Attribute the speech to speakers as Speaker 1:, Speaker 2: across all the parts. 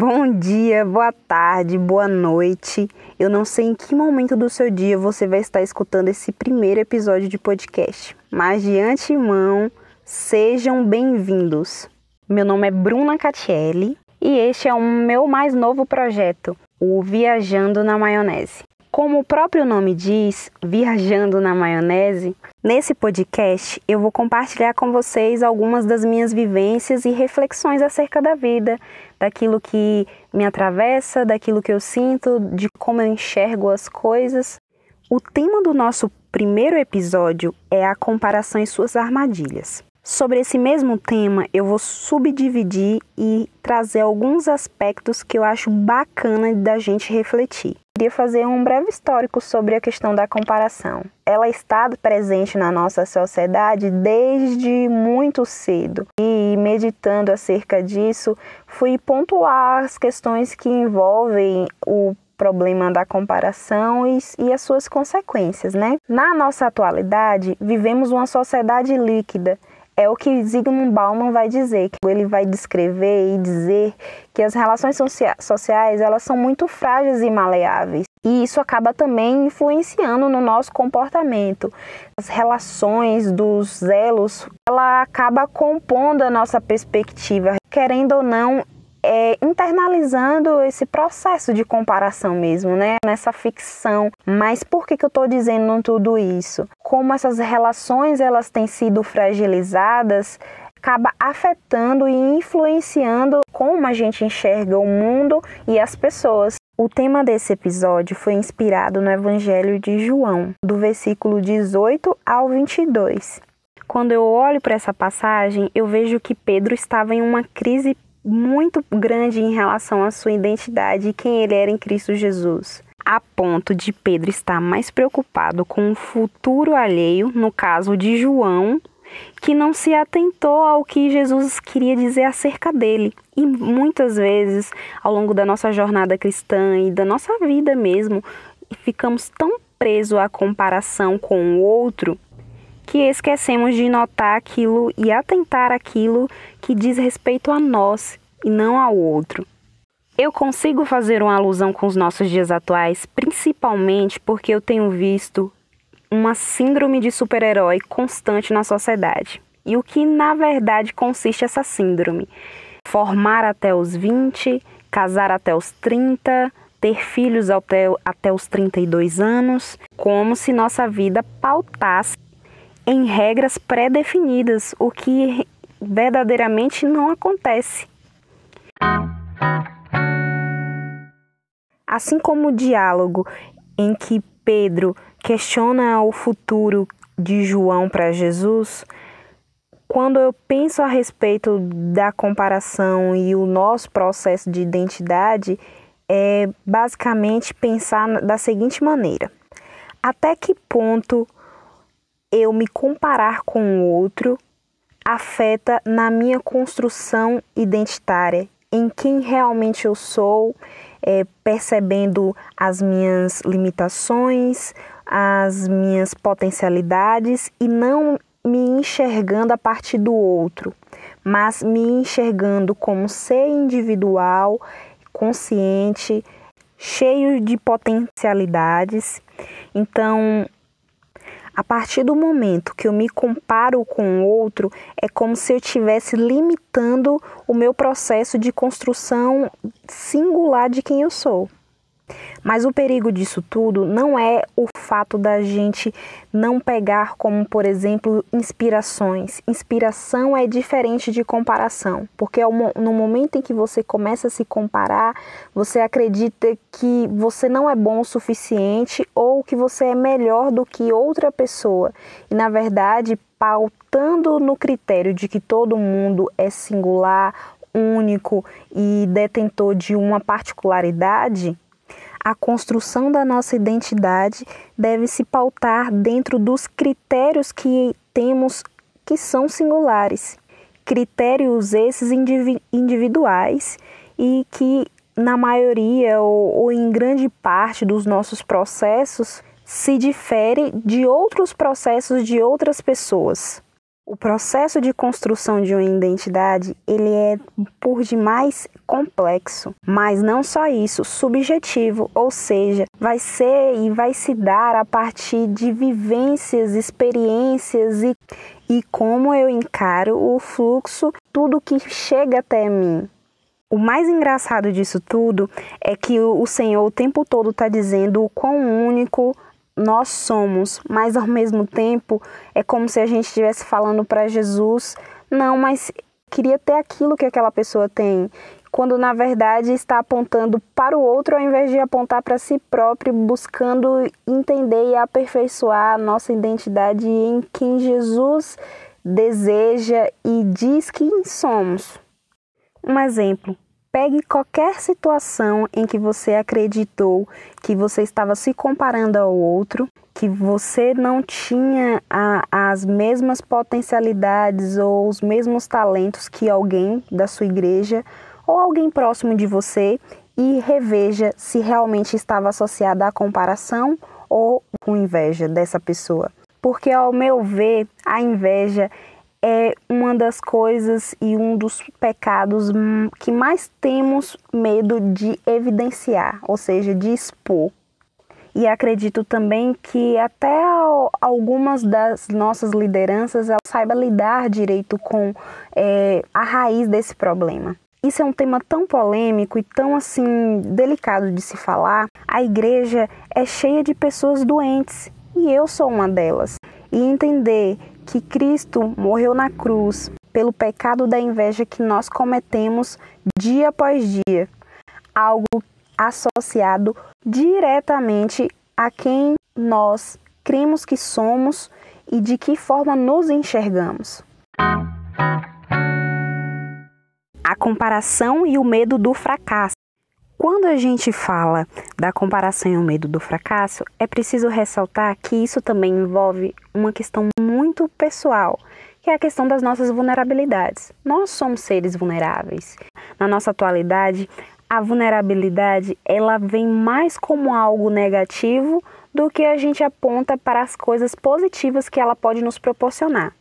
Speaker 1: Bom dia, boa tarde, boa noite. Eu não sei em que momento do seu dia você vai estar escutando esse primeiro episódio de podcast, mas de antemão, sejam bem-vindos. Meu nome é Bruna Catielli e este é o meu mais novo projeto, o Viajando na Maionese. Como o próprio nome diz, Viajando na Maionese, nesse podcast eu vou compartilhar com vocês algumas das minhas vivências e reflexões acerca da vida, daquilo que me atravessa, daquilo que eu sinto, de como eu enxergo as coisas. O tema do nosso primeiro episódio é a comparação e suas armadilhas. Sobre esse mesmo tema, eu vou subdividir e trazer alguns aspectos que eu acho bacana da gente refletir. Queria fazer um breve histórico sobre a questão da comparação. Ela está presente na nossa sociedade desde muito cedo. E meditando acerca disso, fui pontuar as questões que envolvem o problema da comparação e, e, as suas consequências, né? Na nossa atualidade, vivemos uma sociedade líquida é o que Zygmunt Bauman vai dizer, que ele vai descrever e dizer que as relações sociais elas são muito frágeis e maleáveis. E isso acaba também influenciando no nosso comportamento. As relações dos elos, ela acaba compondo a nossa perspectiva, querendo ou não, é, internalizando esse processo de comparação mesmo, né? Nessa ficção. Mas por que, que eu estou dizendo tudo isso? Como essas relações elas têm sido fragilizadas, acaba afetando e influenciando como a gente enxerga o mundo e as pessoas. O tema desse episódio foi inspirado no Evangelho de João, do versículo 18 ao 22. Quando eu olho para essa passagem, eu vejo que Pedro estava em uma crise muito grande em relação à sua identidade e quem ele era em Cristo Jesus, a ponto de Pedro estar mais preocupado com o futuro alheio, no caso de João, que não se atentou ao que Jesus queria dizer acerca dele. E muitas vezes, ao longo da nossa jornada cristã e da nossa vida mesmo, ficamos tão presos à comparação com o outro que esquecemos de notar aquilo e atentar aquilo que diz respeito a nós e não ao outro. Eu consigo fazer uma alusão com os nossos dias atuais, principalmente porque eu tenho visto uma síndrome de super-herói constante na sociedade. E o que na verdade consiste essa síndrome? Formar até os 20, casar até os 30, ter filhos até, até os 32 anos, como se nossa vida pautasse em regras pré-definidas, o que verdadeiramente não acontece. Assim como o diálogo em que Pedro questiona o futuro de João para Jesus, quando eu penso a respeito da comparação e o nosso processo de identidade, é basicamente pensar da seguinte maneira: até que ponto eu me comparar com o outro afeta na minha construção identitária, em quem realmente eu sou, é, percebendo as minhas limitações, as minhas potencialidades e não me enxergando a partir do outro, mas me enxergando como ser individual, consciente, cheio de potencialidades. Então, a partir do momento que eu me comparo com o outro, é como se eu estivesse limitando o meu processo de construção singular de quem eu sou. Mas o perigo disso tudo não é o fato da gente não pegar como, por exemplo, inspirações. Inspiração é diferente de comparação, porque no momento em que você começa a se comparar, você acredita que você não é bom o suficiente ou que você é melhor do que outra pessoa. E na verdade, pautando no critério de que todo mundo é singular, único e detentor de uma particularidade, a construção da nossa identidade deve se pautar dentro dos critérios que temos que são singulares. Critérios esses individuais e que, na maioria ou, ou em grande parte dos nossos processos, se difere de outros processos de outras pessoas. O processo de construção de uma identidade, ele é por demais complexo, mas não só isso, subjetivo, ou seja, vai ser e vai se dar a partir de vivências, experiências e, e como eu encaro o fluxo, tudo que chega até mim. O mais engraçado disso tudo é que o Senhor o tempo todo está dizendo o quão único, nós somos, mas ao mesmo tempo é como se a gente estivesse falando para Jesus: não, mas queria ter aquilo que aquela pessoa tem, quando na verdade está apontando para o outro ao invés de apontar para si próprio, buscando entender e aperfeiçoar a nossa identidade em quem Jesus deseja e diz que somos. Um exemplo: Pegue qualquer situação em que você acreditou que você estava se comparando ao outro, que você não tinha a, as mesmas potencialidades ou os mesmos talentos que alguém da sua igreja ou alguém próximo de você e reveja se realmente estava associada à comparação ou com inveja dessa pessoa. Porque, ao meu ver, a inveja é uma das coisas e um dos pecados que mais temos medo de evidenciar, ou seja, de expor. E acredito também que até algumas das nossas lideranças ela saiba lidar direito com é, a raiz desse problema. Isso é um tema tão polêmico e tão assim delicado de se falar. A igreja é cheia de pessoas doentes e eu sou uma delas. E entender que Cristo morreu na cruz pelo pecado da inveja que nós cometemos dia após dia, algo associado diretamente a quem nós cremos que somos e de que forma nos enxergamos. A comparação e o medo do fracasso. Quando a gente fala da comparação e o medo do fracasso, é preciso ressaltar que isso também envolve uma questão muito pessoal, que é a questão das nossas vulnerabilidades. Nós somos seres vulneráveis. Na nossa atualidade, a vulnerabilidade ela vem mais como algo negativo do que a gente aponta para as coisas positivas que ela pode nos proporcionar.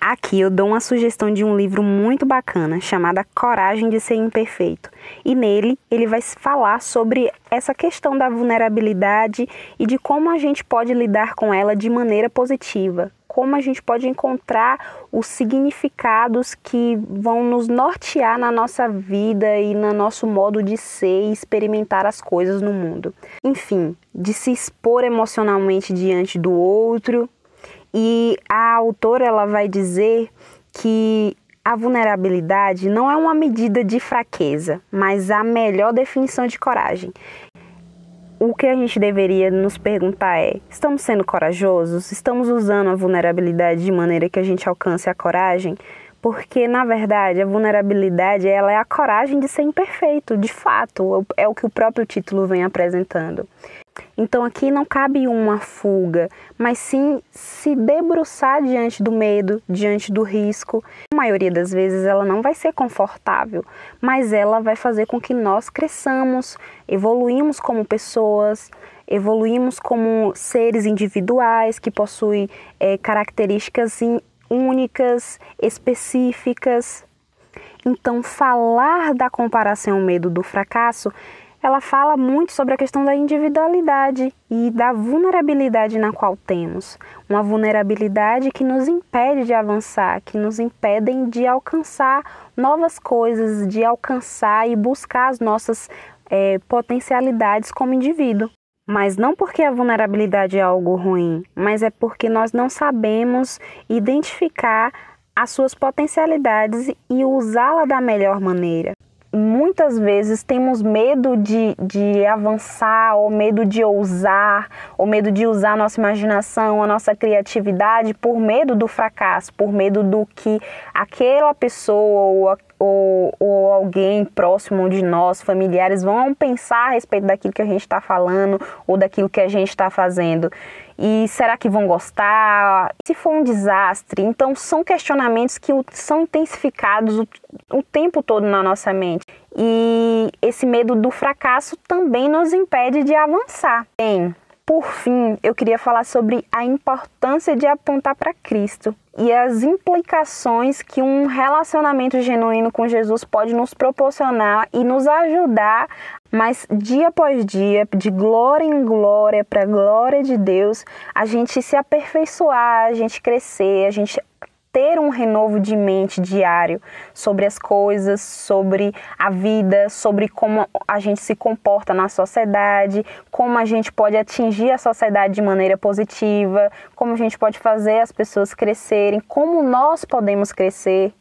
Speaker 1: Aqui eu dou uma sugestão de um livro muito bacana chamado Coragem de Ser Imperfeito. E nele ele vai falar sobre essa questão da vulnerabilidade e de como a gente pode lidar com ela de maneira positiva. Como a gente pode encontrar os significados que vão nos nortear na nossa vida e no nosso modo de ser e experimentar as coisas no mundo. Enfim, de se expor emocionalmente diante do outro, e a autora ela vai dizer que a vulnerabilidade não é uma medida de fraqueza, mas a melhor definição de coragem. O que a gente deveria nos perguntar é: estamos sendo corajosos? Estamos usando a vulnerabilidade de maneira que a gente alcance a coragem? Porque na verdade a vulnerabilidade ela é a coragem de ser imperfeito, de fato, é o que o próprio título vem apresentando. Então aqui não cabe uma fuga, mas sim se debruçar diante do medo, diante do risco. A maioria das vezes ela não vai ser confortável, mas ela vai fazer com que nós cresçamos, evoluímos como pessoas, evoluímos como seres individuais que possuem é, características únicas, específicas. Então, falar da comparação ao medo do fracasso ela fala muito sobre a questão da individualidade e da vulnerabilidade na qual temos. Uma vulnerabilidade que nos impede de avançar, que nos impedem de alcançar novas coisas, de alcançar e buscar as nossas é, potencialidades como indivíduo. Mas não porque a vulnerabilidade é algo ruim, mas é porque nós não sabemos identificar as suas potencialidades e usá-la da melhor maneira muitas vezes temos medo de, de avançar, ou medo de ousar, ou medo de usar a nossa imaginação, a nossa criatividade, por medo do fracasso, por medo do que aquela pessoa ou, ou, ou alguém próximo de nós, familiares, vão pensar a respeito daquilo que a gente está falando ou daquilo que a gente está fazendo. E será que vão gostar? Se for um desastre? Então, são questionamentos que são intensificados o, o tempo todo na nossa mente. E esse medo do fracasso também nos impede de avançar. Bem, por fim, eu queria falar sobre a importância de apontar para Cristo e as implicações que um relacionamento genuíno com Jesus pode nos proporcionar e nos ajudar, mas dia após dia, de glória em glória, para a glória de Deus, a gente se aperfeiçoar, a gente crescer, a gente ter um renovo de mente diário sobre as coisas, sobre a vida, sobre como a gente se comporta na sociedade, como a gente pode atingir a sociedade de maneira positiva, como a gente pode fazer as pessoas crescerem, como nós podemos crescer.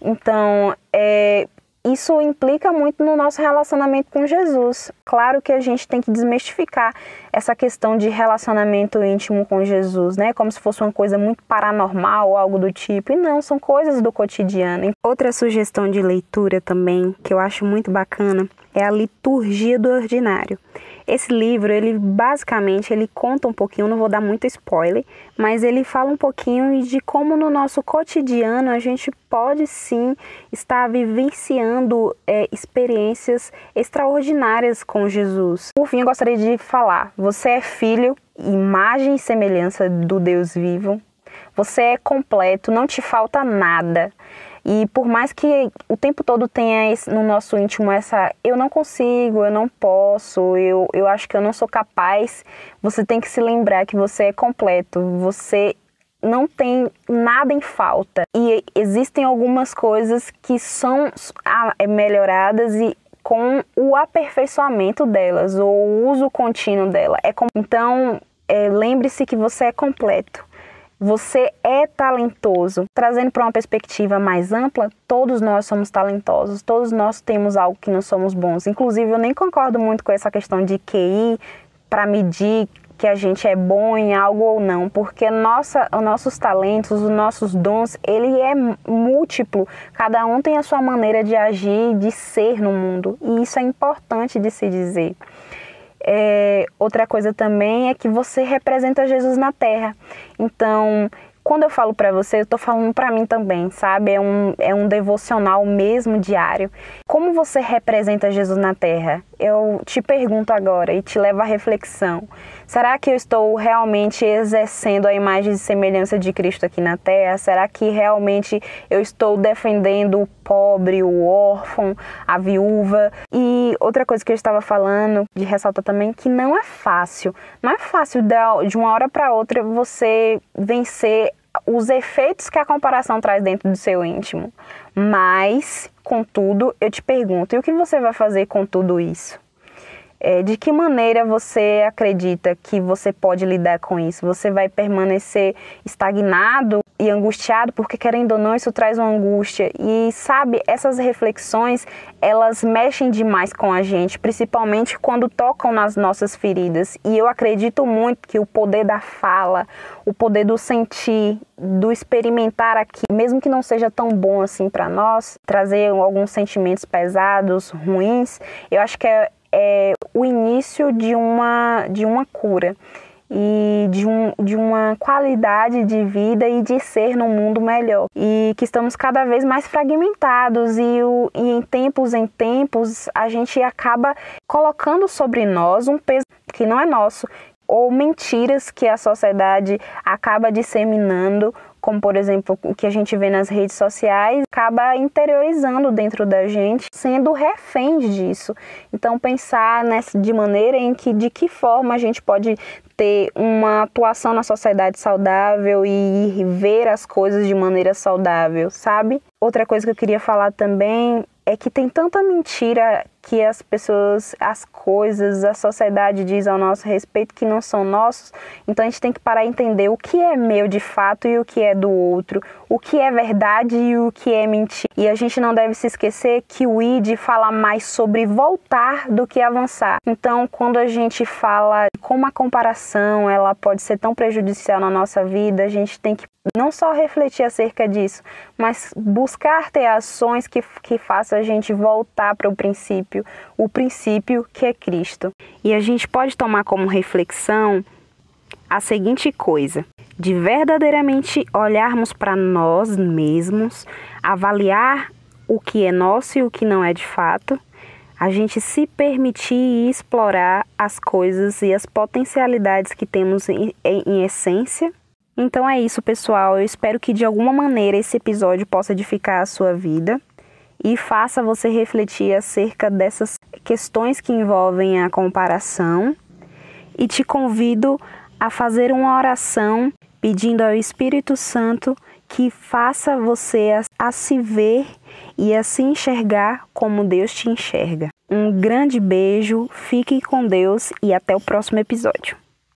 Speaker 1: Então, é, isso implica muito no nosso relacionamento com Jesus. Claro que a gente tem que desmistificar essa questão de relacionamento íntimo com Jesus, né? Como se fosse uma coisa muito paranormal ou algo do tipo. E não, são coisas do cotidiano. Outra sugestão de leitura também que eu acho muito bacana é a liturgia do ordinário. Esse livro, ele basicamente, ele conta um pouquinho, não vou dar muito spoiler, mas ele fala um pouquinho de como no nosso cotidiano a gente pode sim estar vivenciando é, experiências extraordinárias com Jesus. Por fim, eu gostaria de falar: você é filho, imagem e semelhança do Deus vivo. Você é completo, não te falta nada. E por mais que o tempo todo tenha no nosso íntimo essa eu não consigo, eu não posso, eu, eu acho que eu não sou capaz, você tem que se lembrar que você é completo, você não tem nada em falta. E existem algumas coisas que são é, melhoradas e com o aperfeiçoamento delas, ou o uso contínuo dela. É. Então, é, lembre-se que você é completo. Você é talentoso. Trazendo para uma perspectiva mais ampla, todos nós somos talentosos, todos nós temos algo que não somos bons. Inclusive, eu nem concordo muito com essa questão de QI para medir que a gente é bom em algo ou não, porque nossa, os nossos talentos, os nossos dons, ele é múltiplo. Cada um tem a sua maneira de agir, de ser no mundo, e isso é importante de se dizer. É, outra coisa também é que você representa Jesus na Terra. Então, quando eu falo para você, eu estou falando para mim também, sabe? É um, é um devocional mesmo diário. Como você representa Jesus na Terra? Eu te pergunto agora e te levo à reflexão. Será que eu estou realmente exercendo a imagem e semelhança de Cristo aqui na Terra? Será que realmente eu estou defendendo o pobre, o órfão, a viúva? E outra coisa que eu estava falando, de ressaltar também, que não é fácil. Não é fácil de uma hora para outra você vencer os efeitos que a comparação traz dentro do seu íntimo. Mas, contudo, eu te pergunto, e o que você vai fazer com tudo isso? É, de que maneira você acredita que você pode lidar com isso? Você vai permanecer estagnado e angustiado, porque querendo ou não, isso traz uma angústia. E sabe, essas reflexões, elas mexem demais com a gente, principalmente quando tocam nas nossas feridas. E eu acredito muito que o poder da fala, o poder do sentir, do experimentar aqui, mesmo que não seja tão bom assim para nós, trazer alguns sentimentos pesados, ruins, eu acho que é, é o início de uma, de uma cura e de, um, de uma qualidade de vida e de ser no mundo melhor. E que estamos cada vez mais fragmentados e, o, e em tempos em tempos a gente acaba colocando sobre nós um peso que não é nosso, ou mentiras que a sociedade acaba disseminando como por exemplo o que a gente vê nas redes sociais, acaba interiorizando dentro da gente, sendo refém disso. Então pensar nessa de maneira em que de que forma a gente pode ter uma atuação na sociedade saudável e ver as coisas de maneira saudável, sabe? Outra coisa que eu queria falar também é que tem tanta mentira que as pessoas, as coisas, a sociedade diz ao nosso respeito que não são nossos. Então a gente tem que parar e entender o que é meu de fato e o que é do outro, o que é verdade e o que é mentira. E a gente não deve se esquecer que o ID fala mais sobre voltar do que avançar. Então, quando a gente fala como a comparação ela pode ser tão prejudicial na nossa vida, a gente tem que não só refletir acerca disso, mas buscar ter ações que, que façam a gente voltar para o princípio princípio, o princípio que é Cristo. E a gente pode tomar como reflexão a seguinte coisa: de verdadeiramente olharmos para nós mesmos, avaliar o que é nosso e o que não é de fato, a gente se permitir explorar as coisas e as potencialidades que temos em, em, essência. Então é isso, pessoal. Eu espero que de alguma maneira esse episódio possa edificar a sua vida e faça você refletir acerca dessas questões que envolvem a comparação. E te convido a fazer uma oração pedindo ao Espírito Santo que faça você a, a se ver e a se enxergar como Deus te enxerga. Um grande beijo, fique com Deus e até o próximo episódio.